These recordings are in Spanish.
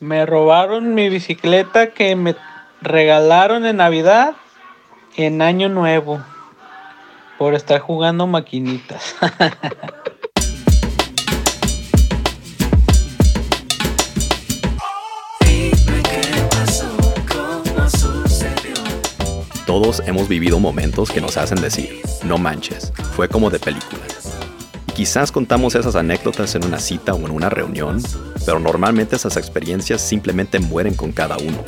Me robaron mi bicicleta que me regalaron en Navidad en Año Nuevo por estar jugando maquinitas. Todos hemos vivido momentos que nos hacen decir, no manches, fue como de película. Quizás contamos esas anécdotas en una cita o en una reunión, pero normalmente esas experiencias simplemente mueren con cada uno.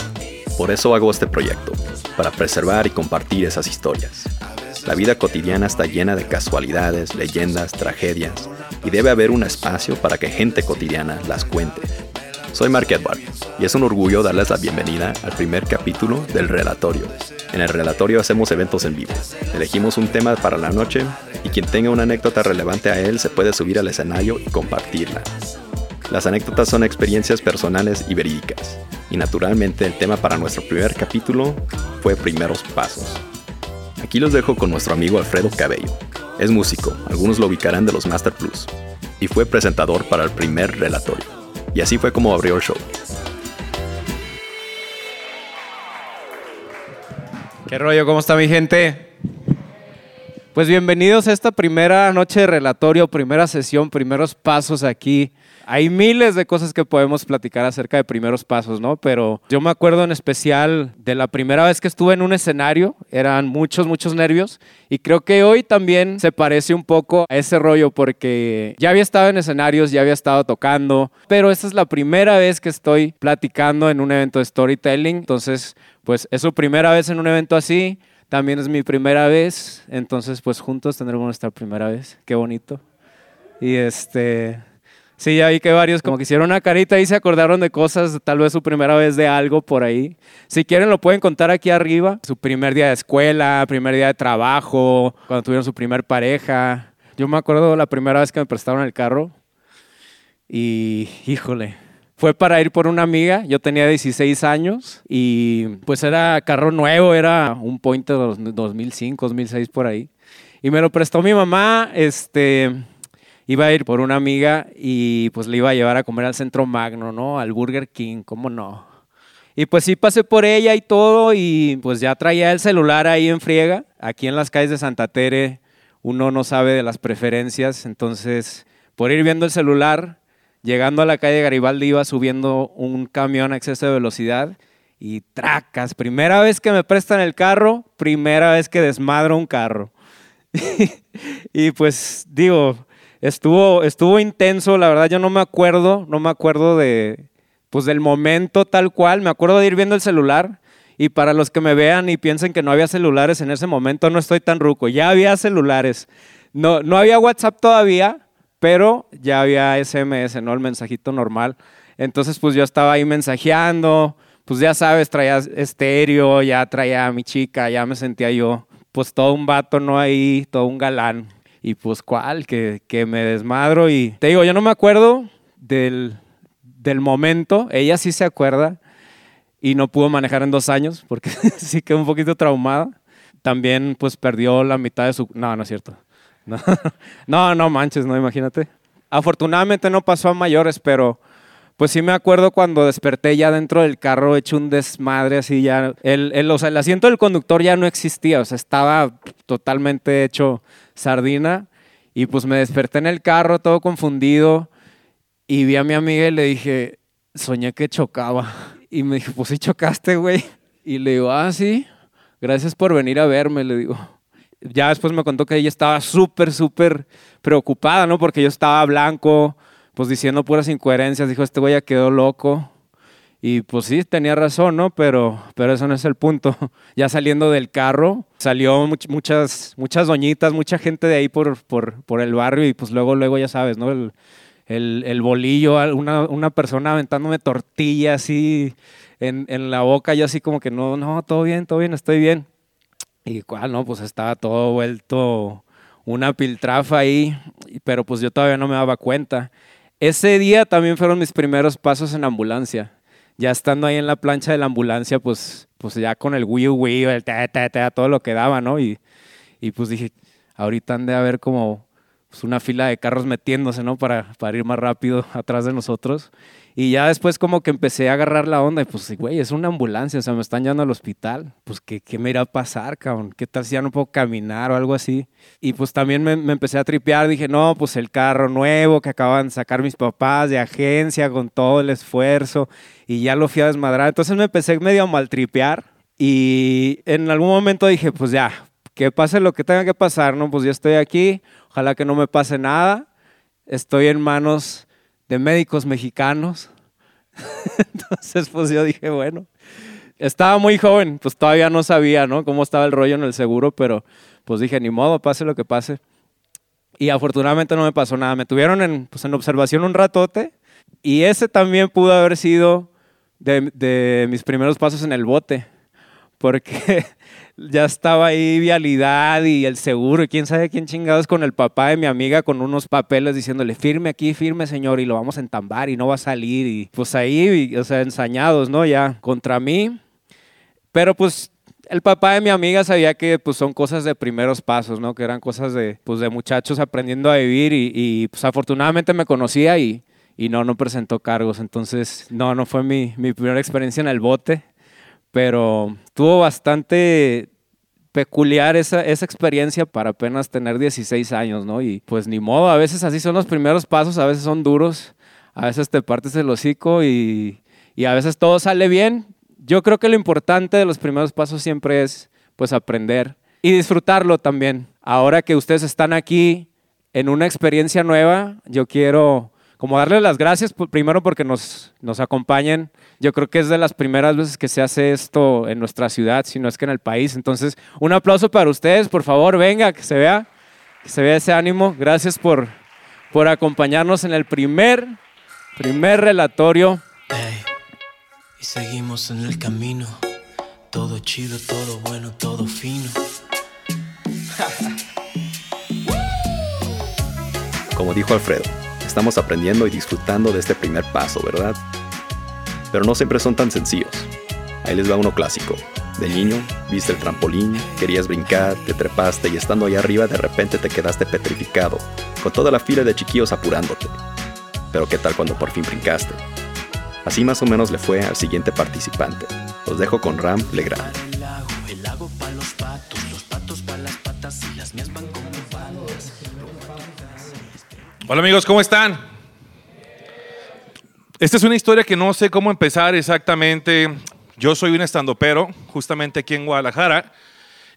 Por eso hago este proyecto, para preservar y compartir esas historias. La vida cotidiana está llena de casualidades, leyendas, tragedias, y debe haber un espacio para que gente cotidiana las cuente. Soy Mark Edward, y es un orgullo darles la bienvenida al primer capítulo del Relatorio, en el relatorio hacemos eventos en vivo. Elegimos un tema para la noche y quien tenga una anécdota relevante a él se puede subir al escenario y compartirla. Las anécdotas son experiencias personales y verídicas. Y naturalmente el tema para nuestro primer capítulo fue primeros pasos. Aquí los dejo con nuestro amigo Alfredo Cabello. Es músico, algunos lo ubicarán de los Master Plus. Y fue presentador para el primer relatorio. Y así fue como abrió el show. ¿Qué rollo? ¿Cómo está mi gente? Pues bienvenidos a esta primera noche de relatorio, primera sesión, primeros pasos aquí. Hay miles de cosas que podemos platicar acerca de primeros pasos, ¿no? Pero yo me acuerdo en especial de la primera vez que estuve en un escenario, eran muchos, muchos nervios y creo que hoy también se parece un poco a ese rollo porque ya había estado en escenarios, ya había estado tocando, pero esta es la primera vez que estoy platicando en un evento de storytelling, entonces pues es su primera vez en un evento así, también es mi primera vez, entonces pues juntos tendremos nuestra primera vez, qué bonito. Y este, sí, ya vi que varios como que hicieron una carita y se acordaron de cosas, tal vez su primera vez de algo por ahí. Si quieren lo pueden contar aquí arriba, su primer día de escuela, primer día de trabajo, cuando tuvieron su primer pareja. Yo me acuerdo la primera vez que me prestaron el carro y híjole, fue para ir por una amiga, yo tenía 16 años y pues era carro nuevo, era un Pointer 2005, 2006 por ahí. Y me lo prestó mi mamá, este, iba a ir por una amiga y pues le iba a llevar a comer al Centro Magno, ¿no? Al Burger King, ¿cómo no? Y pues sí pasé por ella y todo y pues ya traía el celular ahí en friega. Aquí en las calles de Santa Tere uno no sabe de las preferencias, entonces por ir viendo el celular Llegando a la calle Garibaldi iba subiendo un camión a exceso de velocidad y tracas. Primera vez que me prestan el carro, primera vez que desmadro un carro. y pues digo, estuvo, estuvo intenso, la verdad yo no me acuerdo, no me acuerdo de, pues del momento tal cual, me acuerdo de ir viendo el celular. Y para los que me vean y piensen que no había celulares en ese momento, no estoy tan ruco. Ya había celulares. No, no había WhatsApp todavía, pero ya había SMS, ¿no? El mensajito normal. Entonces, pues yo estaba ahí mensajeando, pues ya sabes, traía estéreo, ya traía a mi chica, ya me sentía yo, pues todo un vato, ¿no? Ahí, todo un galán. Y pues, ¿cuál? Que, que me desmadro y te digo, yo no me acuerdo del, del momento, ella sí se acuerda y no pudo manejar en dos años porque sí quedó un poquito traumada. También pues perdió la mitad de su... No, no es cierto. No, no, manches, no, imagínate. Afortunadamente no pasó a mayores, pero pues sí me acuerdo cuando desperté ya dentro del carro hecho un desmadre así ya. El, el, o sea, el asiento del conductor ya no existía, o sea, estaba totalmente hecho sardina. Y pues me desperté en el carro todo confundido y vi a mi amiga y le dije, soñé que chocaba. Y me dijo, pues sí chocaste, güey. Y le digo, ah, sí, gracias por venir a verme, le digo ya después me contó que ella estaba súper, súper preocupada, ¿no? Porque yo estaba blanco, pues diciendo puras incoherencias. Dijo, este güey ya quedó loco. Y pues sí, tenía razón, ¿no? Pero, pero eso no es el punto. Ya saliendo del carro, salió muchas, muchas doñitas, mucha gente de ahí por, por, por, el barrio y pues luego, luego ya sabes, ¿no? El, el, bolillo, una, una, persona aventándome tortillas así en, en la boca, yo así como que no, no, todo bien, todo bien, estoy bien. Y cual, no, pues estaba todo vuelto una piltrafa ahí, pero pues yo todavía no me daba cuenta. Ese día también fueron mis primeros pasos en ambulancia. Ya estando ahí en la plancha de la ambulancia, pues, pues ya con el wii wii, el ta, ta, todo lo que daba, ¿no? Y, y pues dije, ahorita han de haber como pues una fila de carros metiéndose, ¿no? Para, para ir más rápido atrás de nosotros. Y ya después como que empecé a agarrar la onda y pues, güey, es una ambulancia, o sea, me están llevando al hospital. Pues, ¿qué, qué me irá a pasar, cabrón? ¿Qué tal si ya no puedo caminar o algo así? Y pues también me, me empecé a tripear, dije, no, pues el carro nuevo que acaban de sacar mis papás de agencia con todo el esfuerzo y ya lo fui a desmadrar. Entonces me empecé medio a maltripear y en algún momento dije, pues ya, que pase lo que tenga que pasar, ¿no? Pues ya estoy aquí, ojalá que no me pase nada. Estoy en manos de médicos mexicanos. Entonces, pues yo dije, bueno, estaba muy joven, pues todavía no sabía, ¿no? Cómo estaba el rollo en el seguro, pero pues dije, ni modo, pase lo que pase. Y afortunadamente no me pasó nada. Me tuvieron en, pues, en observación un ratote y ese también pudo haber sido de, de mis primeros pasos en el bote, porque ya estaba ahí vialidad y el seguro y quién sabe quién chingados con el papá de mi amiga con unos papeles diciéndole firme aquí, firme señor y lo vamos a entambar y no va a salir y pues ahí, o sea, ensañados, ¿no? Ya contra mí. Pero pues el papá de mi amiga sabía que pues son cosas de primeros pasos, ¿no? Que eran cosas de, pues, de muchachos aprendiendo a vivir y, y pues afortunadamente me conocía y, y no, no presentó cargos. Entonces, no, no fue mi, mi primera experiencia en el bote pero tuvo bastante peculiar esa, esa experiencia para apenas tener 16 años, ¿no? Y pues ni modo, a veces así son los primeros pasos, a veces son duros, a veces te partes el hocico y, y a veces todo sale bien. Yo creo que lo importante de los primeros pasos siempre es pues aprender y disfrutarlo también. Ahora que ustedes están aquí en una experiencia nueva, yo quiero como darles las gracias primero porque nos, nos acompañen. Yo creo que es de las primeras veces que se hace esto en nuestra ciudad, si no es que en el país. Entonces, un aplauso para ustedes, por favor, venga, que se vea, que se vea ese ánimo. Gracias por, por acompañarnos en el primer, primer relatorio. y seguimos en el camino, todo chido, todo bueno, todo fino. Como dijo Alfredo, estamos aprendiendo y disfrutando de este primer paso, ¿verdad? Pero no siempre son tan sencillos. Ahí les va uno clásico. De niño, viste el trampolín, querías brincar, te trepaste y estando ahí arriba de repente te quedaste petrificado, con toda la fila de chiquillos apurándote. Pero ¿qué tal cuando por fin brincaste? Así más o menos le fue al siguiente participante. Los dejo con Ram Legrand. Hola amigos, ¿cómo están? Esta es una historia que no sé cómo empezar exactamente. Yo soy un estandopero, justamente aquí en Guadalajara,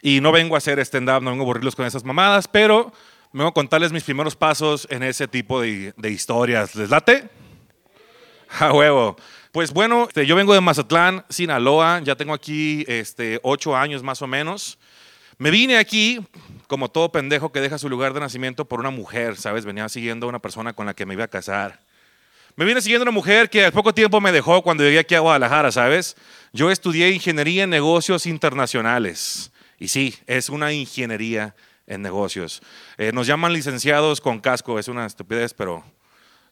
y no vengo a hacer stand-up, no vengo a aburrirlos con esas mamadas, pero vengo a contarles mis primeros pasos en ese tipo de, historias. ¿Les late? A huevo. Pues bueno, este, yo vengo de Mazatlán, Sinaloa, ya tengo aquí este, ocho años más o menos. Me vine aquí, como todo pendejo que deja su lugar de nacimiento, por una mujer, ¿sabes? Venía siguiendo a una persona con la que me iba a casar. Me vine siguiendo una mujer que al poco tiempo me dejó cuando llegué aquí a Guadalajara, ¿sabes? Yo estudié ingeniería en negocios internacionales. Y sí, es una ingeniería en negocios. Eh, nos llaman licenciados con casco, es una estupidez, pero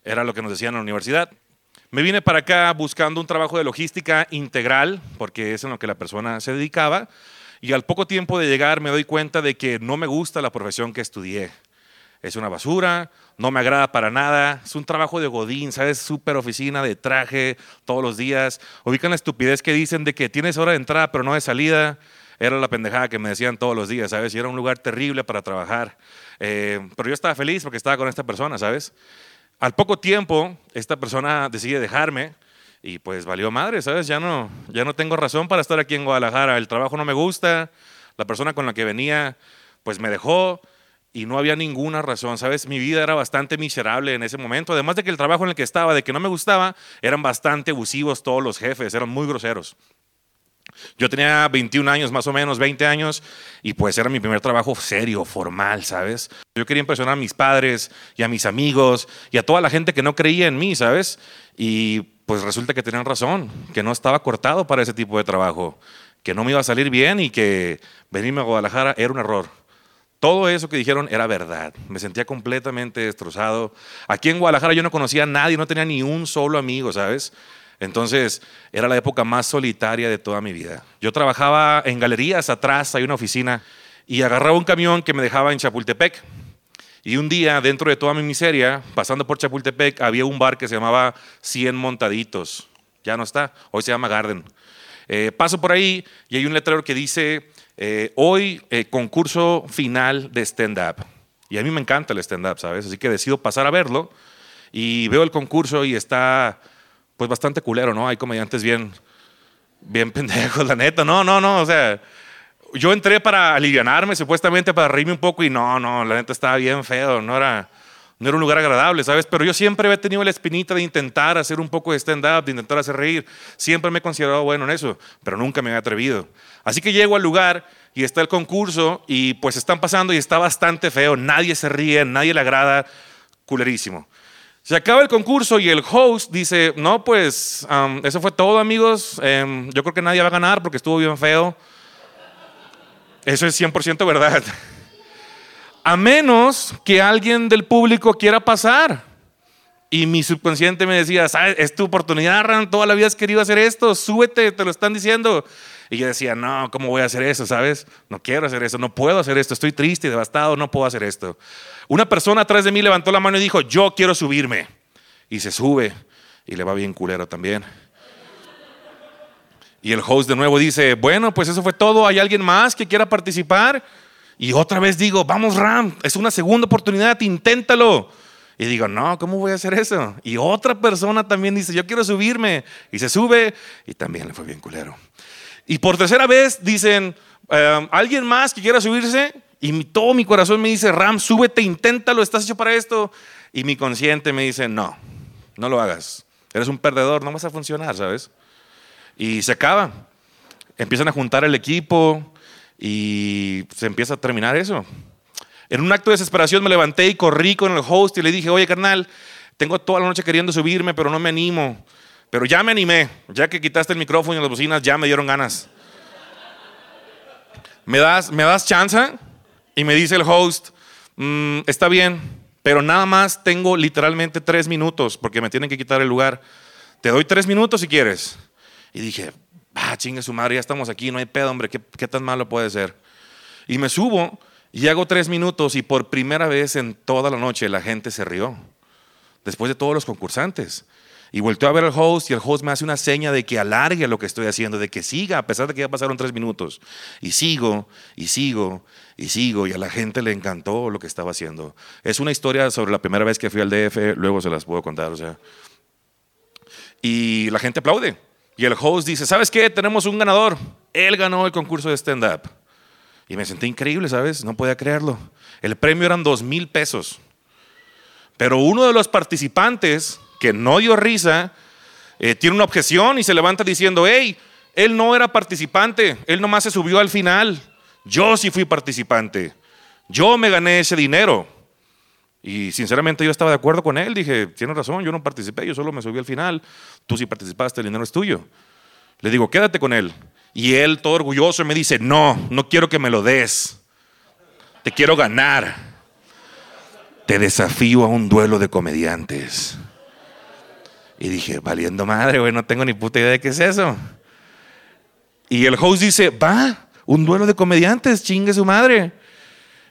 era lo que nos decían en la universidad. Me vine para acá buscando un trabajo de logística integral, porque es en lo que la persona se dedicaba. Y al poco tiempo de llegar me doy cuenta de que no me gusta la profesión que estudié. Es una basura, no me agrada para nada, es un trabajo de godín, ¿sabes? Súper oficina, de traje, todos los días. Ubican la estupidez que dicen de que tienes hora de entrada pero no de salida. Era la pendejada que me decían todos los días, ¿sabes? Y era un lugar terrible para trabajar. Eh, pero yo estaba feliz porque estaba con esta persona, ¿sabes? Al poco tiempo, esta persona decide dejarme y pues valió madre, ¿sabes? Ya no, ya no tengo razón para estar aquí en Guadalajara. El trabajo no me gusta, la persona con la que venía pues me dejó y no había ninguna razón, ¿sabes? Mi vida era bastante miserable en ese momento. Además de que el trabajo en el que estaba, de que no me gustaba, eran bastante abusivos todos los jefes, eran muy groseros. Yo tenía 21 años, más o menos, 20 años, y pues era mi primer trabajo serio, formal, ¿sabes? Yo quería impresionar a mis padres y a mis amigos y a toda la gente que no creía en mí, ¿sabes? Y pues resulta que tenían razón, que no estaba cortado para ese tipo de trabajo, que no me iba a salir bien y que venirme a Guadalajara era un error. Todo eso que dijeron era verdad. Me sentía completamente destrozado. Aquí en Guadalajara yo no conocía a nadie, no tenía ni un solo amigo, ¿sabes? Entonces era la época más solitaria de toda mi vida. Yo trabajaba en galerías, atrás hay una oficina, y agarraba un camión que me dejaba en Chapultepec. Y un día, dentro de toda mi miseria, pasando por Chapultepec, había un bar que se llamaba 100 Montaditos. Ya no está, hoy se llama Garden. Eh, paso por ahí y hay un letrero que dice, eh, hoy eh, concurso final de stand-up. Y a mí me encanta el stand-up, ¿sabes? Así que decido pasar a verlo y veo el concurso y está pues bastante culero, ¿no? Hay comediantes bien, bien pendejos, la neta. No, no, no, o sea, yo entré para alivianarme, supuestamente para reírme un poco y no, no, la neta estaba bien feo, no era, no era un lugar agradable, ¿sabes? Pero yo siempre había tenido la espinita de intentar hacer un poco de stand-up, de intentar hacer reír. Siempre me he considerado bueno en eso, pero nunca me había atrevido. Así que llego al lugar y está el concurso y pues están pasando y está bastante feo, nadie se ríe, nadie le agrada, culerísimo. Se acaba el concurso y el host dice, no, pues eso fue todo amigos, em, yo creo que nadie va a ganar porque estuvo bien feo. Eso es 100% verdad. A menos que alguien del público quiera pasar. Y mi subconsciente me decía, ¿sabes? Es tu oportunidad, Ran, toda la vida has querido hacer esto, súbete, te lo están diciendo. Y yo decía, no, ¿cómo voy a hacer eso? ¿Sabes? No quiero hacer eso, no puedo hacer esto, estoy triste devastado, no puedo hacer esto. Una persona atrás de mí levantó la mano y dijo, yo quiero subirme. Y se sube y le va bien culero también. Y el host de nuevo dice, bueno, pues eso fue todo, ¿hay alguien más que quiera participar? Y otra vez digo, vamos Ram, es una segunda oportunidad, inténtalo. Y digo, no, ¿cómo voy a hacer eso? Y otra persona también dice, yo quiero subirme. Y se sube y también le fue bien culero. Y por tercera vez dicen, em, ¿alguien más que quiera subirse? Y todo mi corazón me dice, Ram, súbete, inténtalo, estás hecho para esto. Y mi consciente me dice, no, no lo hagas. Eres un perdedor, no vas a funcionar, ¿sabes? Y se acaba. Empiezan a juntar el equipo y se empieza a terminar eso. En un acto de desesperación me levanté y corrí con el host y le dije, oye carnal, tengo toda la noche queriendo subirme, pero no me animo. Pero ya me animé, ya que quitaste el micrófono y las bocinas, ya me dieron ganas. ¿Me das, me das chance? Y me dice el host, mm, está bien, pero nada más tengo literalmente tres minutos porque me tienen que quitar el lugar. Te doy tres minutos si quieres. Y dije, ah, chingue su madre, ya estamos aquí, no hay pedo, hombre, ¿qué, ¿qué, tan malo puede ser? Y me subo y hago tres minutos y por primera vez en toda la noche la gente se rió, después de todos los concursantes. Y volteo a ver al host y el host me hace una seña de que alargue lo que estoy haciendo, de que siga, a pesar de que ya pasaron tres minutos. Y sigo, y sigo, y sigo, y a la gente le encantó lo que estaba haciendo. Es una historia sobre la primera vez que fui al DF, luego se las puedo contar, o sea. Y la gente aplaude. Y el host dice, ¿sabes qué? Tenemos un ganador. Él ganó el concurso de stand-up. Y me sentí increíble, ¿sabes? No podía creerlo. El premio eran dos mil pesos. Pero uno de los participantes, que no dio risa, eh, tiene una objeción y se levanta diciendo, hey, él no era participante, él nomás se subió al final. Yo sí fui participante. Yo me gané ese dinero. Y sinceramente yo estaba de acuerdo con él. Dije, tiene razón, yo no participé, yo solo me subí al final. Tú sí participaste, el dinero es tuyo. Le digo, quédate con él. Y él, todo orgulloso, me dice, no, no quiero que me lo des. Te quiero ganar. Te desafío a un duelo de comediantes. Y dije, valiendo madre, güey, no tengo ni puta idea de qué es eso. Y el host dice, va, un duelo de comediantes, chingue su madre.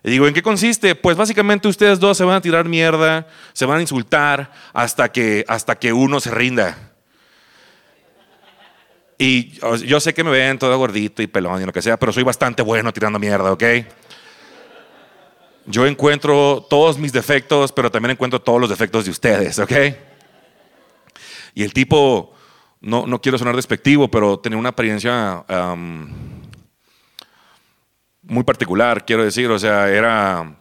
Y digo, ¿en qué consiste? Pues básicamente ustedes dos se van a tirar mierda, se van a insultar hasta que, hasta que uno se rinda. Y yo sé que me ven todo gordito y pelón y lo que sea, pero soy bastante bueno tirando mierda, ¿ok? Yo encuentro todos mis defectos, pero también encuentro todos los defectos de ustedes, ¿ok? Y el tipo, no, no quiero sonar despectivo, pero tenía una apariencia muy particular, quiero decir, o sea, era,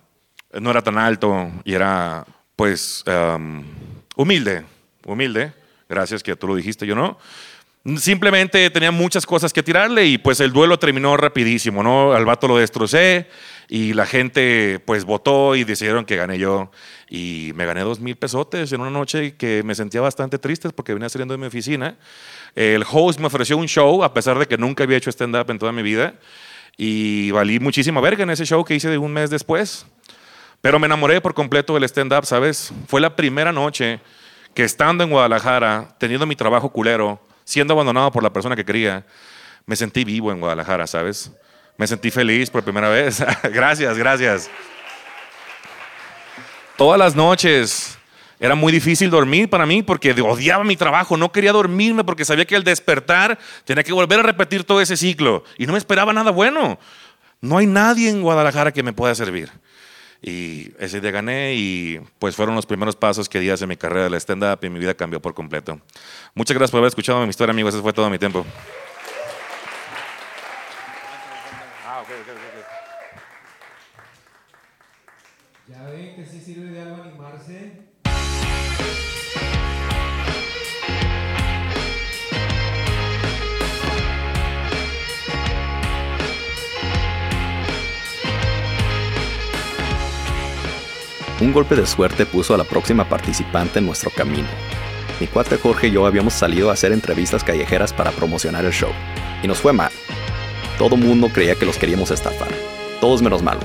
no era tan alto y era, pues, humilde, humilde, gracias que tú lo dijiste, yo no. Simplemente tenía muchas cosas que tirarle y pues el duelo terminó rapidísimo, ¿no? Al vato lo destrocé y la gente pues votó y decidieron que gané yo y me gané dos mil pesotes en una noche que me sentía bastante triste porque venía saliendo de mi oficina. El host me ofreció un show a pesar de que nunca había hecho stand-up en toda mi vida y valí muchísima verga en ese show que hice de un mes después. Pero me enamoré por completo del stand-up, ¿sabes? Fue la primera noche que estando en Guadalajara, teniendo mi trabajo culero, siendo abandonado por la persona que quería, me sentí vivo en Guadalajara, ¿sabes? Me sentí feliz por primera vez. gracias, gracias. todas las noches. Era muy difícil dormir para mí porque odiaba mi trabajo, no quería dormirme porque sabía que al despertar tenía que volver a repetir todo ese ciclo y no me esperaba nada bueno. No hay nadie en Guadalajara que me pueda servir. Y ese día gané y pues fueron los primeros pasos que di hace mi carrera de stand-up y mi vida cambió por completo. Muchas gracias por haber escuchado mi historia, amigos. Ese fue todo mi tiempo. Un golpe de suerte puso a la próxima participante en nuestro camino. Mi cuate Jorge y yo habíamos salido a hacer entrevistas callejeras para promocionar el show. Y nos fue mal. Todo mundo creía que los queríamos estafar. Todos menos Malo.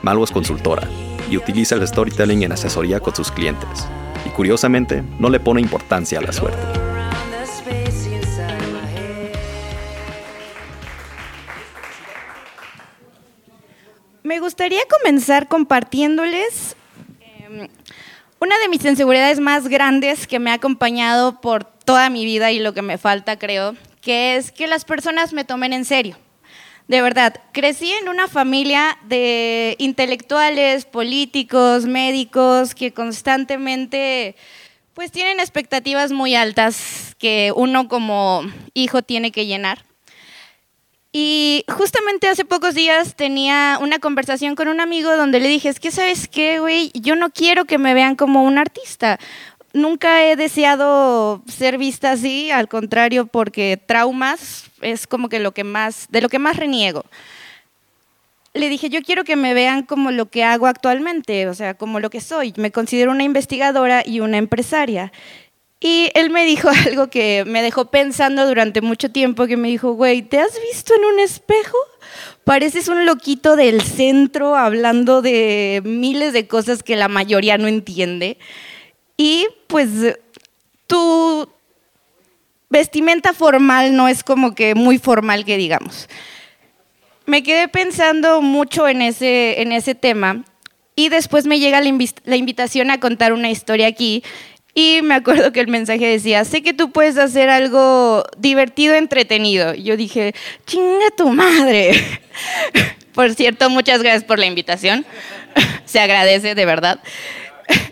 Malo es consultora y utiliza el storytelling en asesoría con sus clientes. Y curiosamente, no le pone importancia a la suerte. Me gustaría comenzar compartiéndoles una de mis inseguridades más grandes que me ha acompañado por toda mi vida y lo que me falta, creo, que es que las personas me tomen en serio. De verdad, crecí en una familia de intelectuales, políticos, médicos que constantemente pues tienen expectativas muy altas que uno como hijo tiene que llenar. Y justamente hace pocos días tenía una conversación con un amigo donde le dije, es que sabes qué, güey, yo no quiero que me vean como un artista. Nunca he deseado ser vista así, al contrario, porque traumas es como que lo que más, de lo que más reniego. Le dije, yo quiero que me vean como lo que hago actualmente, o sea, como lo que soy. Me considero una investigadora y una empresaria. Y él me dijo algo que me dejó pensando durante mucho tiempo, que me dijo, güey, ¿te has visto en un espejo? Pareces un loquito del centro hablando de miles de cosas que la mayoría no entiende. Y pues tu vestimenta formal no es como que muy formal que digamos. Me quedé pensando mucho en ese, en ese tema y después me llega la, invi- la invitación a contar una historia aquí y me acuerdo que el mensaje decía, sé que tú puedes hacer algo divertido, entretenido. Y yo dije, chinga tu madre. Por cierto, muchas gracias por la invitación. Se agradece, de verdad.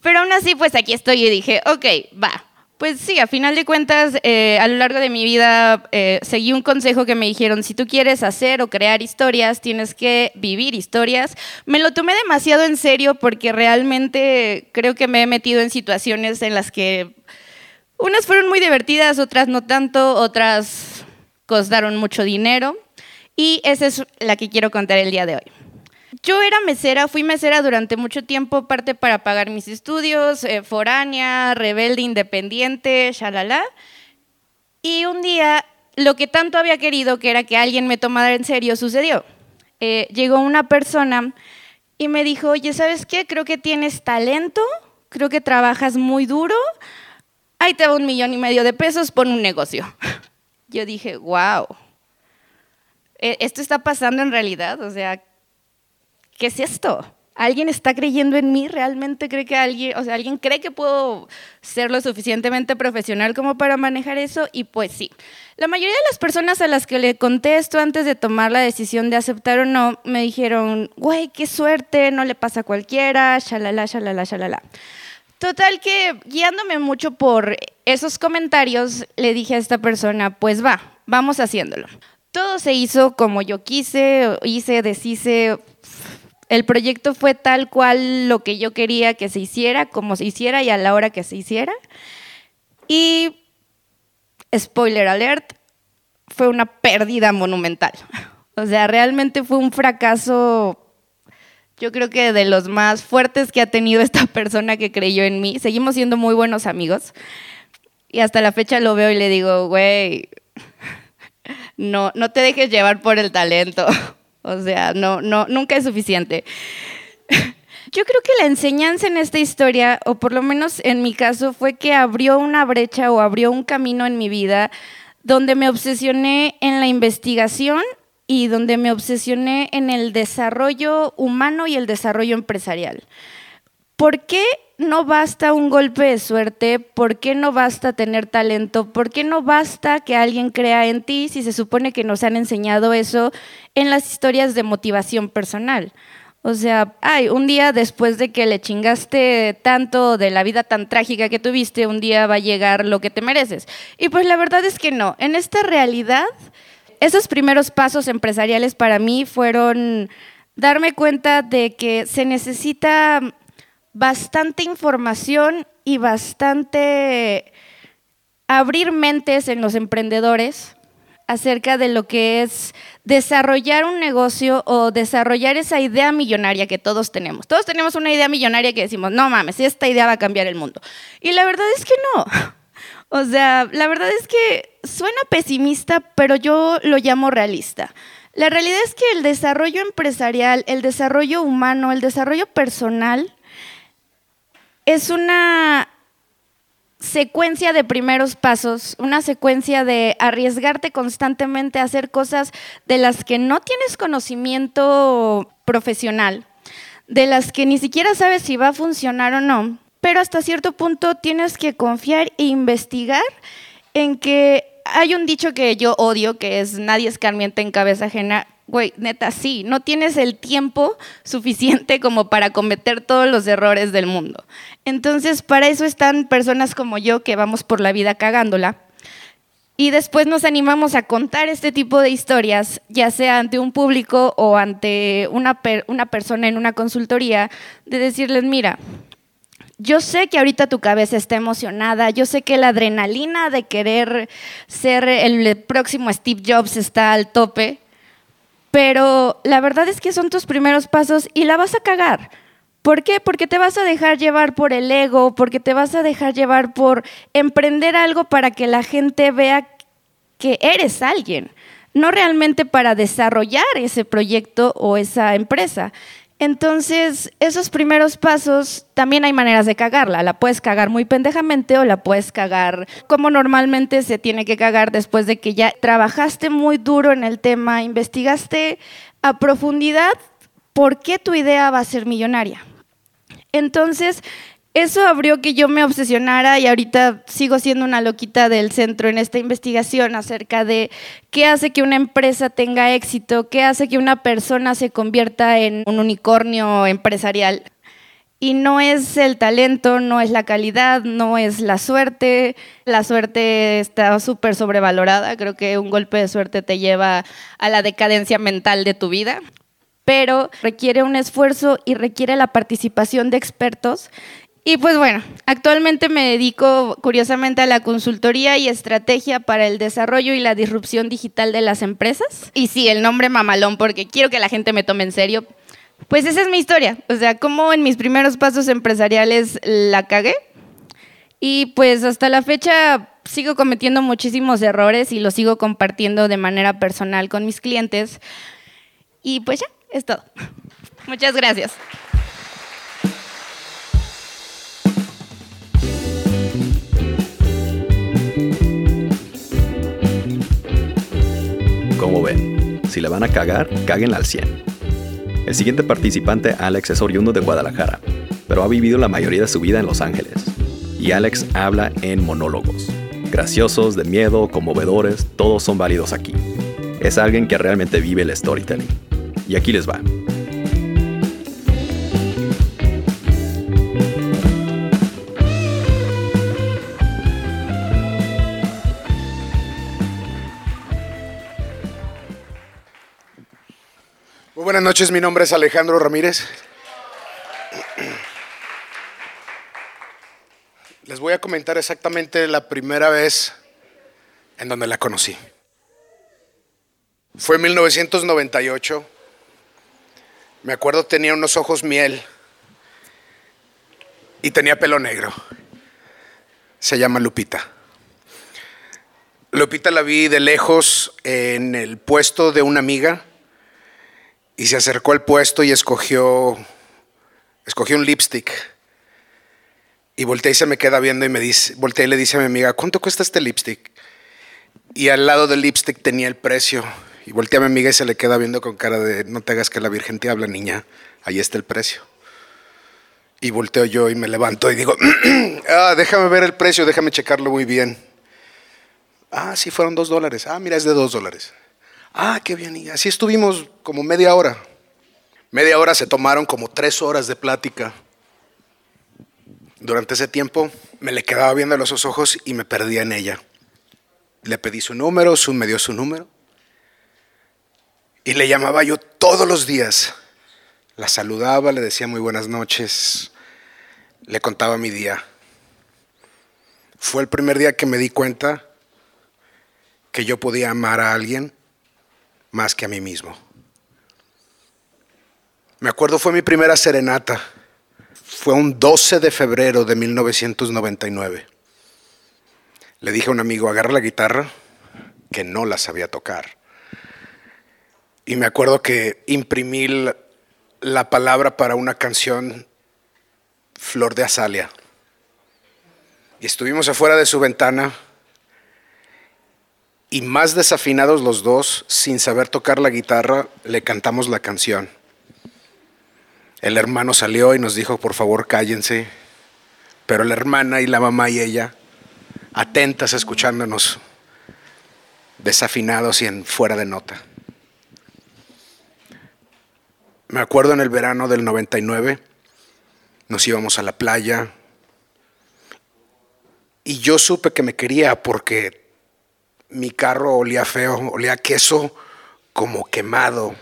Pero aún así, pues aquí estoy y dije, ok, va. Pues sí, a final de cuentas, eh, a lo largo de mi vida eh, seguí un consejo que me dijeron, si tú quieres hacer o crear historias, tienes que vivir historias. Me lo tomé demasiado en serio porque realmente creo que me he metido en situaciones en las que unas fueron muy divertidas, otras no tanto, otras costaron mucho dinero. Y esa es la que quiero contar el día de hoy. Yo era mesera, fui mesera durante mucho tiempo, parte para pagar mis estudios, eh, foránea, rebelde, independiente, shalala. Y un día, lo que tanto había querido, que era que alguien me tomara en serio, sucedió. Eh, llegó una persona y me dijo, oye, ¿sabes qué? Creo que tienes talento, creo que trabajas muy duro, ahí te va un millón y medio de pesos, pon un negocio. Yo dije, wow, eh, esto está pasando en realidad, o sea, ¿qué es esto? ¿Alguien está creyendo en mí? ¿Realmente cree que alguien, o sea, alguien cree que puedo ser lo suficientemente profesional como para manejar eso? Y pues sí. La mayoría de las personas a las que le contesto antes de tomar la decisión de aceptar o no, me dijeron, güey, qué suerte, no le pasa a cualquiera, shalala, shalala, shalala. Total que guiándome mucho por esos comentarios, le dije a esta persona, pues va, vamos haciéndolo. Todo se hizo como yo quise, hice, deshice, el proyecto fue tal cual lo que yo quería que se hiciera, como se hiciera y a la hora que se hiciera. Y, spoiler alert, fue una pérdida monumental. O sea, realmente fue un fracaso, yo creo que de los más fuertes que ha tenido esta persona que creyó en mí. Seguimos siendo muy buenos amigos. Y hasta la fecha lo veo y le digo, güey, no, no te dejes llevar por el talento. O sea, no, no, nunca es suficiente. Yo creo que la enseñanza en esta historia, o por lo menos en mi caso, fue que abrió una brecha o abrió un camino en mi vida donde me obsesioné en la investigación y donde me obsesioné en el desarrollo humano y el desarrollo empresarial. ¿Por qué no basta un golpe de suerte? ¿Por qué no basta tener talento? ¿Por qué no basta que alguien crea en ti si se supone que nos han enseñado eso en las historias de motivación personal? O sea, ay, un día después de que le chingaste tanto de la vida tan trágica que tuviste, un día va a llegar lo que te mereces. Y pues la verdad es que no. En esta realidad, esos primeros pasos empresariales para mí fueron darme cuenta de que se necesita bastante información y bastante abrir mentes en los emprendedores acerca de lo que es desarrollar un negocio o desarrollar esa idea millonaria que todos tenemos. Todos tenemos una idea millonaria que decimos, no mames, esta idea va a cambiar el mundo. Y la verdad es que no. O sea, la verdad es que suena pesimista, pero yo lo llamo realista. La realidad es que el desarrollo empresarial, el desarrollo humano, el desarrollo personal es una secuencia de primeros pasos, una secuencia de arriesgarte constantemente a hacer cosas de las que no tienes conocimiento profesional, de las que ni siquiera sabes si va a funcionar o no, pero hasta cierto punto tienes que confiar e investigar en que hay un dicho que yo odio, que es nadie escarmienta en cabeza ajena, güey, neta, sí, no tienes el tiempo suficiente como para cometer todos los errores del mundo. Entonces, para eso están personas como yo que vamos por la vida cagándola. Y después nos animamos a contar este tipo de historias, ya sea ante un público o ante una, una persona en una consultoría, de decirles, mira, yo sé que ahorita tu cabeza está emocionada, yo sé que la adrenalina de querer ser el próximo Steve Jobs está al tope, pero la verdad es que son tus primeros pasos y la vas a cagar. ¿Por qué? Porque te vas a dejar llevar por el ego, porque te vas a dejar llevar por emprender algo para que la gente vea que eres alguien, no realmente para desarrollar ese proyecto o esa empresa. Entonces, esos primeros pasos también hay maneras de cagarla. La puedes cagar muy pendejamente o la puedes cagar como normalmente se tiene que cagar después de que ya trabajaste muy duro en el tema, investigaste a profundidad por qué tu idea va a ser millonaria. Entonces, eso abrió que yo me obsesionara y ahorita sigo siendo una loquita del centro en esta investigación acerca de qué hace que una empresa tenga éxito, qué hace que una persona se convierta en un unicornio empresarial. Y no es el talento, no es la calidad, no es la suerte. La suerte está súper sobrevalorada. Creo que un golpe de suerte te lleva a la decadencia mental de tu vida pero requiere un esfuerzo y requiere la participación de expertos y pues bueno, actualmente me dedico curiosamente a la consultoría y estrategia para el desarrollo y la disrupción digital de las empresas. Y sí, el nombre mamalón, porque quiero que la gente me tome en serio. Pues esa es mi historia, o sea, cómo en mis primeros pasos empresariales la cagué. Y pues hasta la fecha sigo cometiendo muchísimos errores y los sigo compartiendo de manera personal con mis clientes. Y pues ya, es todo. Muchas gracias. Ven, si la van a cagar, caguen al 100. El siguiente participante, Alex, es oriundo de Guadalajara, pero ha vivido la mayoría de su vida en Los Ángeles. Y Alex habla en monólogos. Graciosos, de miedo, conmovedores, todos son válidos aquí. Es alguien que realmente vive el storytelling. Y aquí les va. Buenas noches, mi nombre es Alejandro Ramírez. Les voy a comentar exactamente la primera vez en donde la conocí. Fue en 1998. Me acuerdo tenía unos ojos miel y tenía pelo negro. Se llama Lupita. Lupita la vi de lejos en el puesto de una amiga y se acercó al puesto y escogió, escogió un lipstick. Y volteé y se me queda viendo y me dice, volteé y le dice a mi amiga, ¿cuánto cuesta este lipstick? Y al lado del lipstick tenía el precio. Y volteé a mi amiga y se le queda viendo con cara de, no te hagas que la Virgen te habla, niña, ahí está el precio. Y volteo yo y me levanto y digo, ah, déjame ver el precio, déjame checarlo muy bien. Ah, sí, fueron dos dólares. Ah, mira, es de dos dólares. Ah, qué bien. Y así estuvimos como media hora. Media hora se tomaron como tres horas de plática. Durante ese tiempo me le quedaba viendo los ojos y me perdía en ella. Le pedí su número, su me dio su número. Y le llamaba yo todos los días. La saludaba, le decía muy buenas noches, le contaba mi día. Fue el primer día que me di cuenta que yo podía amar a alguien más que a mí mismo. Me acuerdo fue mi primera serenata. Fue un 12 de febrero de 1999. Le dije a un amigo, agarra la guitarra, que no la sabía tocar. Y me acuerdo que imprimí la palabra para una canción, Flor de Azalia. Y estuvimos afuera de su ventana y más desafinados los dos, sin saber tocar la guitarra, le cantamos la canción. El hermano salió y nos dijo, por favor, cállense. Pero la hermana y la mamá y ella, atentas escuchándonos, desafinados y en fuera de nota. Me acuerdo en el verano del 99, nos íbamos a la playa y yo supe que me quería porque mi carro olía feo, olía queso como quemado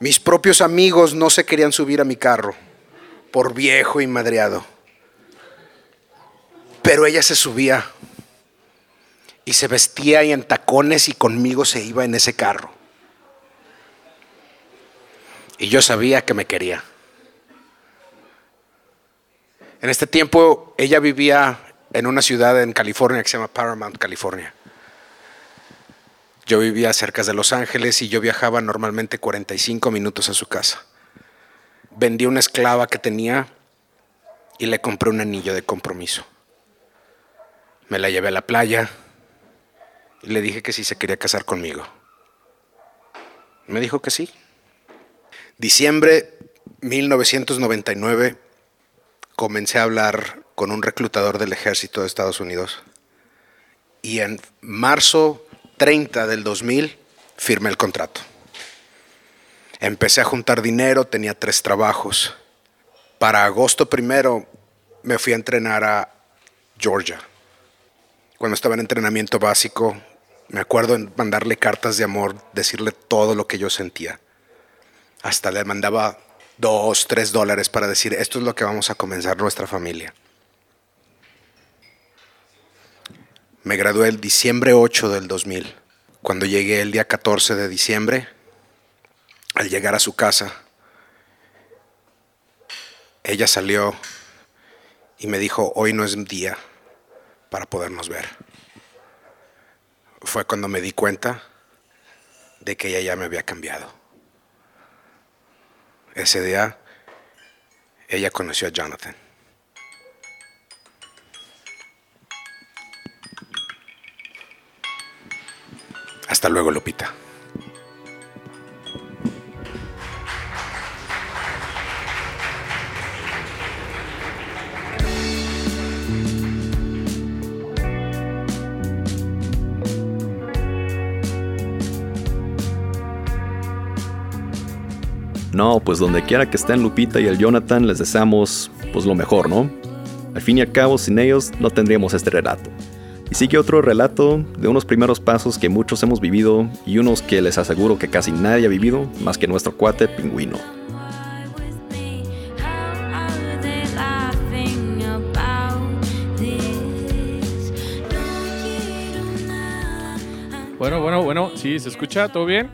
mis propios amigos no se querían subir a mi carro por viejo y madreado. Pero ella se subía y se vestía y en tacones y conmigo se iba en ese carro. Y yo sabía que me quería. En este tiempo ella vivía en una ciudad en California que se llama Paramount, California. Yo vivía cerca de Los Ángeles y yo viajaba normalmente 45 minutos a su casa. Vendí una esclava que tenía y le compré un anillo de compromiso. Me la llevé a la playa y le dije que si se quería casar conmigo. Me dijo que sí. Diciembre 1999 comencé a hablar con un reclutador del ejército de Estados Unidos. Y en marzo 30 del 2000 firmé el contrato. Empecé a juntar dinero, tenía tres trabajos. Para agosto primero me fui a entrenar a Georgia. Cuando estaba en entrenamiento básico, me acuerdo en mandarle cartas de amor, decirle todo lo que yo sentía. Hasta le mandaba dos, tres dólares para decir, esto es lo que vamos a comenzar nuestra familia. Me gradué el diciembre 8 del 2000. Cuando llegué el día 14 de diciembre, al llegar a su casa, ella salió y me dijo, hoy no es día para podernos ver. Fue cuando me di cuenta de que ella ya me había cambiado. Ese día, ella conoció a Jonathan. Hasta luego, Lupita. No, pues donde quiera que estén Lupita y el Jonathan les deseamos pues lo mejor, ¿no? Al fin y al cabo, sin ellos no tendríamos este relato. Y sigue otro relato de unos primeros pasos que muchos hemos vivido y unos que les aseguro que casi nadie ha vivido más que nuestro cuate pingüino. Bueno, bueno, bueno, sí, ¿se escucha? ¿Todo bien?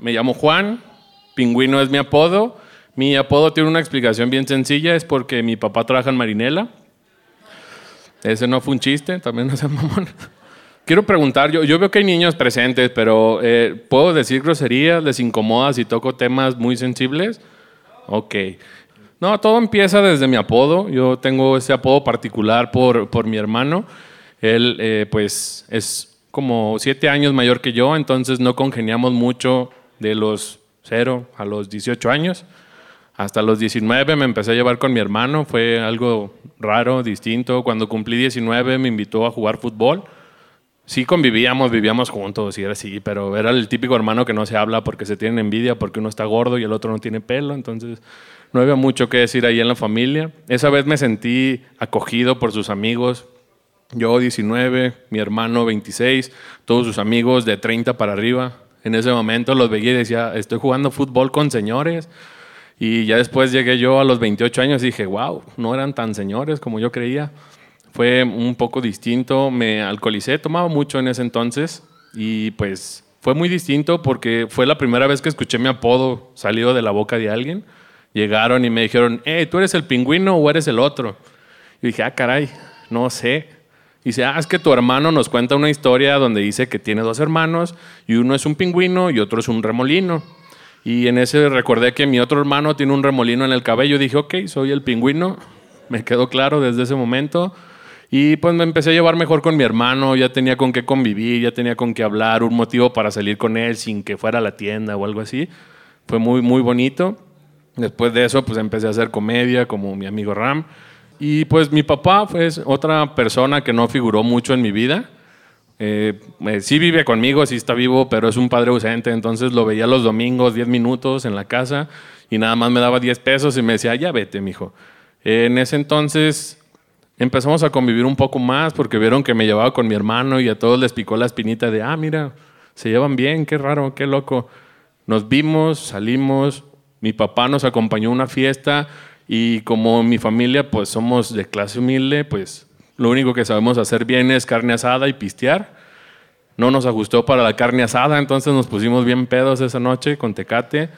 Me llamo Juan, pingüino es mi apodo. Mi apodo tiene una explicación bien sencilla, es porque mi papá trabaja en Marinela ese no fue un chiste, también no se mamón. Quiero preguntar, yo, yo veo que hay niños presentes, pero eh, ¿puedo decir groserías? ¿Les incomoda si toco temas muy sensibles? Ok. No, todo empieza desde mi apodo. Yo tengo ese apodo particular por, por mi hermano. Él, eh, pues, es como siete años mayor que yo, entonces no congeniamos mucho de los cero a los 18 años. Hasta los 19 me empecé a llevar con mi hermano, fue algo raro, distinto. Cuando cumplí 19 me invitó a jugar fútbol. Sí convivíamos, vivíamos juntos y era así, pero era el típico hermano que no se habla porque se tiene envidia, porque uno está gordo y el otro no tiene pelo, entonces no había mucho que decir ahí en la familia. Esa vez me sentí acogido por sus amigos. Yo 19, mi hermano 26, todos sus amigos de 30 para arriba. En ese momento los veía y decía, estoy jugando fútbol con señores. Y ya después llegué yo a los 28 años y dije, wow, no eran tan señores como yo creía. Fue un poco distinto, me alcoholicé, tomaba mucho en ese entonces y pues fue muy distinto porque fue la primera vez que escuché mi apodo salido de la boca de alguien. Llegaron y me dijeron, hey, ¿tú eres el pingüino o eres el otro? Y dije, ah, caray, no sé. Y dice, ah, es que tu hermano nos cuenta una historia donde dice que tiene dos hermanos y uno es un pingüino y otro es un remolino. Y en ese recordé que mi otro hermano tiene un remolino en el cabello. Dije, ok, soy el pingüino. Me quedó claro desde ese momento. Y pues me empecé a llevar mejor con mi hermano, ya tenía con qué convivir, ya tenía con qué hablar, un motivo para salir con él sin que fuera a la tienda o algo así. Fue muy, muy bonito. Después de eso, pues empecé a hacer comedia como mi amigo Ram. Y pues mi papá fue otra persona que no figuró mucho en mi vida. Eh, eh, sí vive conmigo, sí está vivo, pero es un padre ausente, entonces lo veía los domingos 10 minutos en la casa y nada más me daba 10 pesos y me decía, ya vete, mijo. en ese entonces empezamos a convivir un poco más porque vieron que me llevaba con mi hermano y a todos les picó la espinita de, ah, mira, se llevan bien, qué raro, qué loco. Nos vimos, salimos, mi papá nos acompañó a una fiesta y como mi familia pues somos de clase humilde, pues lo único que sabemos hacer bien es carne asada y pistear. No nos ajustó para la carne asada, entonces nos pusimos bien pedos esa noche con tecate.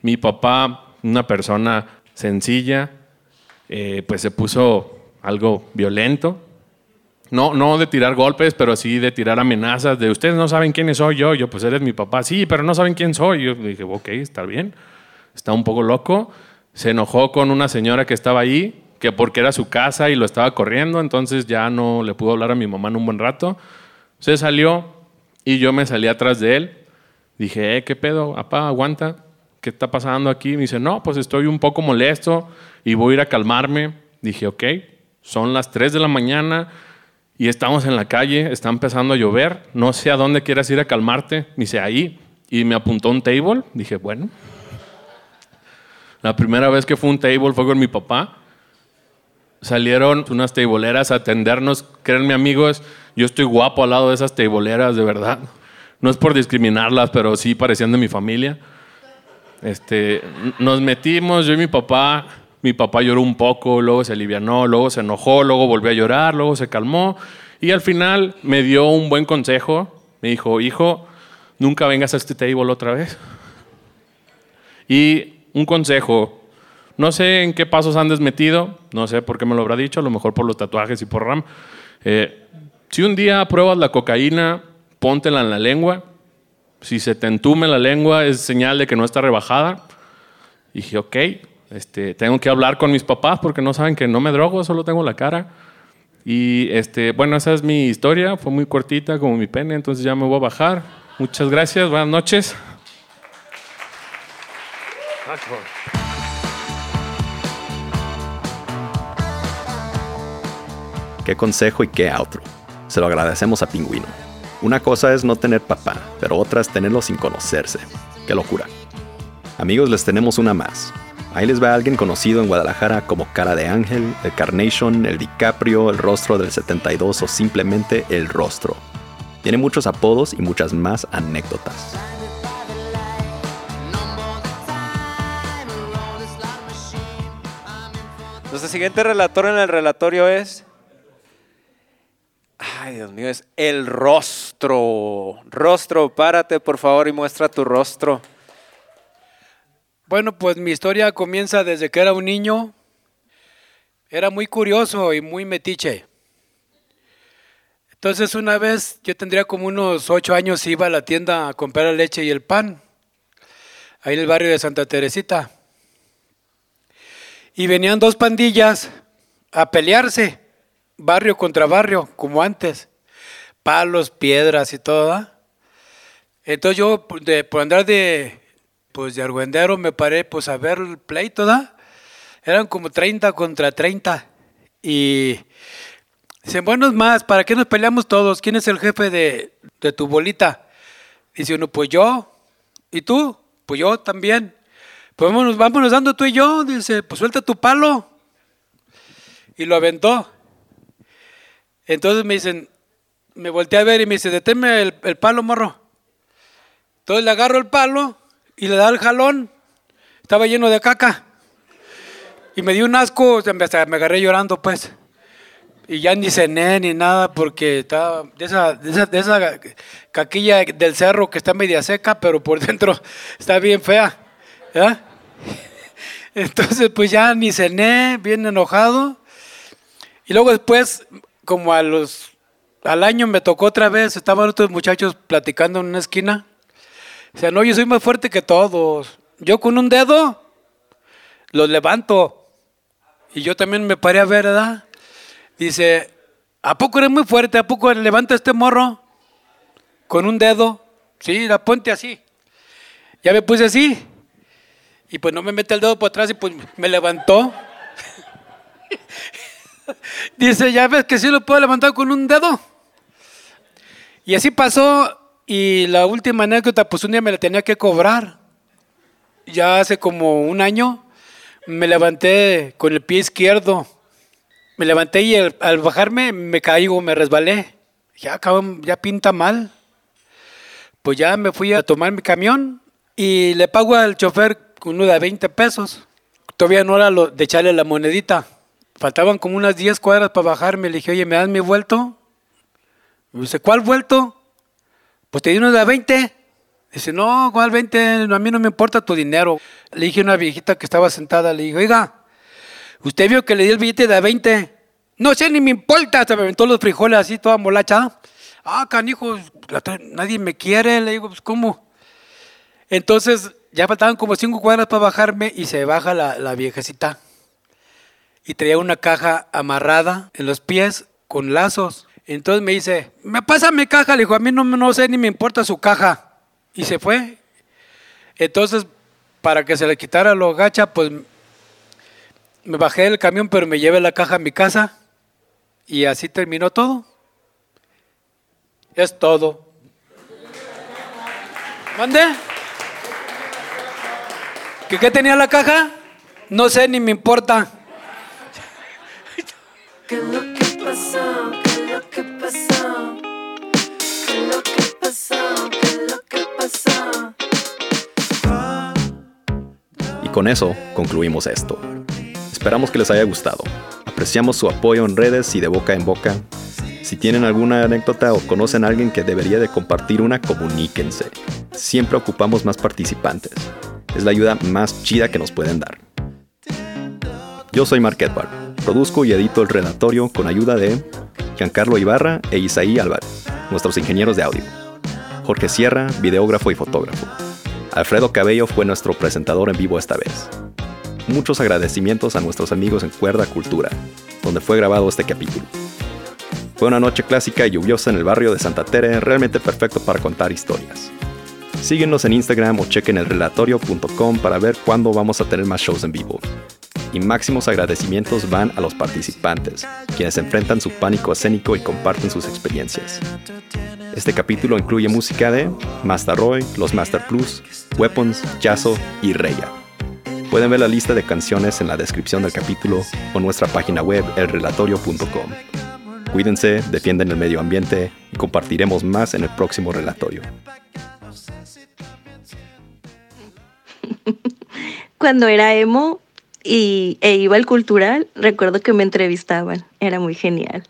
Mi papá, una persona sencilla, eh, pues se puso algo violento. No, no de tirar golpes, pero sí de tirar amenazas de ustedes no saben quién soy yo. Yo, pues eres mi papá. Sí, pero no saben quién soy. Yo dije, ok, está bien. Está un poco loco. Se enojó con una señora que estaba ahí que porque era su casa y lo estaba corriendo, entonces ya no le pudo hablar a mi mamá en un buen rato. Se salió y yo me salí atrás de él. Dije, eh, ¿qué pedo? Apá, aguanta. ¿Qué está pasando aquí? Me dice, no, pues estoy un poco molesto y voy a ir a calmarme. Dije, ok, son las 3 de la mañana y estamos en la calle, está empezando a llover, no sé a dónde quieras ir a calmarte. Me dice, ahí. Y me apuntó un table. Dije, bueno. La primera vez que fue un table fue con mi papá salieron unas teiboleras a atendernos. Créanme amigos, yo estoy guapo al lado de esas teiboleras, de verdad. No es por discriminarlas, pero sí parecían de mi familia. Este, nos metimos, yo y mi papá. Mi papá lloró un poco, luego se alivianó, luego se enojó, luego volvió a llorar, luego se calmó. Y al final me dio un buen consejo. Me dijo, hijo, nunca vengas a este table otra vez. Y un consejo no sé en qué pasos han desmetido, no sé por qué me lo habrá dicho, a lo mejor por los tatuajes y por RAM. Eh, si un día pruebas la cocaína, póntela en la lengua. Si se te entume la lengua, es señal de que no está rebajada. Y dije, ok, este, tengo que hablar con mis papás porque no saben que no me drogo, solo tengo la cara. Y este, bueno, esa es mi historia, fue muy cortita como mi pene, entonces ya me voy a bajar. Muchas gracias, buenas noches. Qué consejo y qué outro. Se lo agradecemos a Pingüino. Una cosa es no tener papá, pero otra es tenerlo sin conocerse. Qué locura. Amigos, les tenemos una más. Ahí les va alguien conocido en Guadalajara como Cara de Ángel, el Carnation, el DiCaprio, el Rostro del 72 o simplemente el Rostro. Tiene muchos apodos y muchas más anécdotas. Nuestro siguiente relator en el relatorio es Ay, Dios mío, es el rostro. Rostro, párate por favor y muestra tu rostro. Bueno, pues mi historia comienza desde que era un niño. Era muy curioso y muy metiche. Entonces una vez, yo tendría como unos ocho años, iba a la tienda a comprar la leche y el pan, ahí en el barrio de Santa Teresita. Y venían dos pandillas a pelearse barrio contra barrio, como antes, palos, piedras y todo. Entonces yo, por andar de pues de argüendero me paré pues a ver el pleito, ¿da? Eran como 30 contra 30. Y dicen, bueno, es más, ¿para qué nos peleamos todos? ¿Quién es el jefe de, de tu bolita? Dice uno, pues yo. ¿Y tú? Pues yo también. Pues vámonos, vámonos dando tú y yo. Dice, pues suelta tu palo. Y lo aventó. Entonces me dicen, me volteé a ver y me dice, deténme el, palo, morro. Entonces le agarro el palo y le da el jalón. Estaba lleno de caca. Y me dio un asco, hasta me agarré llorando, pues. Y ya ni cené ni nada porque estaba de esa, de esa, de esa caquilla del cerro que está media seca, pero por dentro está bien fea. Entonces, pues ya ni cené, bien enojado. Y luego después, como a los, al año me tocó otra vez, estaban otros muchachos platicando en una esquina. O sea, no, yo soy más fuerte que todos. Yo con un dedo los levanto. Y yo también me paré a ver, ¿verdad? Dice, ¿a poco eres muy fuerte? ¿A poco levanta este morro? Con un dedo. Sí, la ponte así. Ya me puse así. Y pues no me mete el dedo por atrás y pues me levantó. Dice, ya ves que sí lo puedo levantar con un dedo. Y así pasó. Y la última anécdota, pues un día me la tenía que cobrar. Ya hace como un año me levanté con el pie izquierdo. Me levanté y al, bajarme me caigo, me resbalé. Ya, cabrón, ya pinta mal. Pues ya me fui a tomar mi camión y le pago al chofer uno de 20 pesos. Todavía no era lo de echarle la monedita. Faltaban como unas 10 cuadras para bajarme. Le dije, oye, ¿me das mi vuelto? Me dice, ¿cuál vuelto? Pues te di uno de 20. Dice, no, ¿cuál 20? No, a mí no me importa tu dinero. Le dije a una viejita que estaba sentada, le dije, oiga, ¿usted vio que le di el billete de 20? No sé, ni me importa. Se me aventó los frijoles así, toda molacha. Ah, canijo, nadie me quiere. Le digo, pues, ¿cómo? Entonces, ya faltaban como cinco cuadras para bajarme y se baja la, la viejecita. Y traía una caja amarrada en los pies con lazos. Entonces me dice, me pasa mi caja. Le dijo, a mí no, no sé ni me importa su caja. Y se fue. Entonces, para que se le quitara lo gacha, pues me bajé del camión, pero me llevé la caja a mi casa. Y así terminó todo. Es todo. ¿Mande? ¿Que qué tenía la caja? No sé, ni me importa. ¿Qué es lo que pasó? ¿Qué es lo que pasó? ¿Qué es lo que pasó? ¿Qué es lo que pasó? Y con eso concluimos esto. Esperamos que les haya gustado. Apreciamos su apoyo en redes y de boca en boca. Si tienen alguna anécdota o conocen a alguien que debería de compartir una, comuníquense. Siempre ocupamos más participantes. Es la ayuda más chida que nos pueden dar. Yo soy Mark Edward. Produzco y edito el relatorio con ayuda de Giancarlo Ibarra e Isaí Álvarez, nuestros ingenieros de audio. Jorge Sierra, videógrafo y fotógrafo. Alfredo Cabello fue nuestro presentador en vivo esta vez. Muchos agradecimientos a nuestros amigos en Cuerda Cultura, donde fue grabado este capítulo. Fue una noche clásica y lluviosa en el barrio de Santa Tere, realmente perfecto para contar historias. Síguenos en Instagram o chequen el relatorio.com para ver cuándo vamos a tener más shows en vivo. Y máximos agradecimientos van a los participantes, quienes enfrentan su pánico escénico y comparten sus experiencias. Este capítulo incluye música de Master Roy, Los Master Plus, Weapons, Yazo y Reya. Pueden ver la lista de canciones en la descripción del capítulo o nuestra página web elrelatorio.com. Cuídense, defienden el medio ambiente y compartiremos más en el próximo relatorio. Cuando era emo y, e iba al cultural, recuerdo que me entrevistaban. Era muy genial.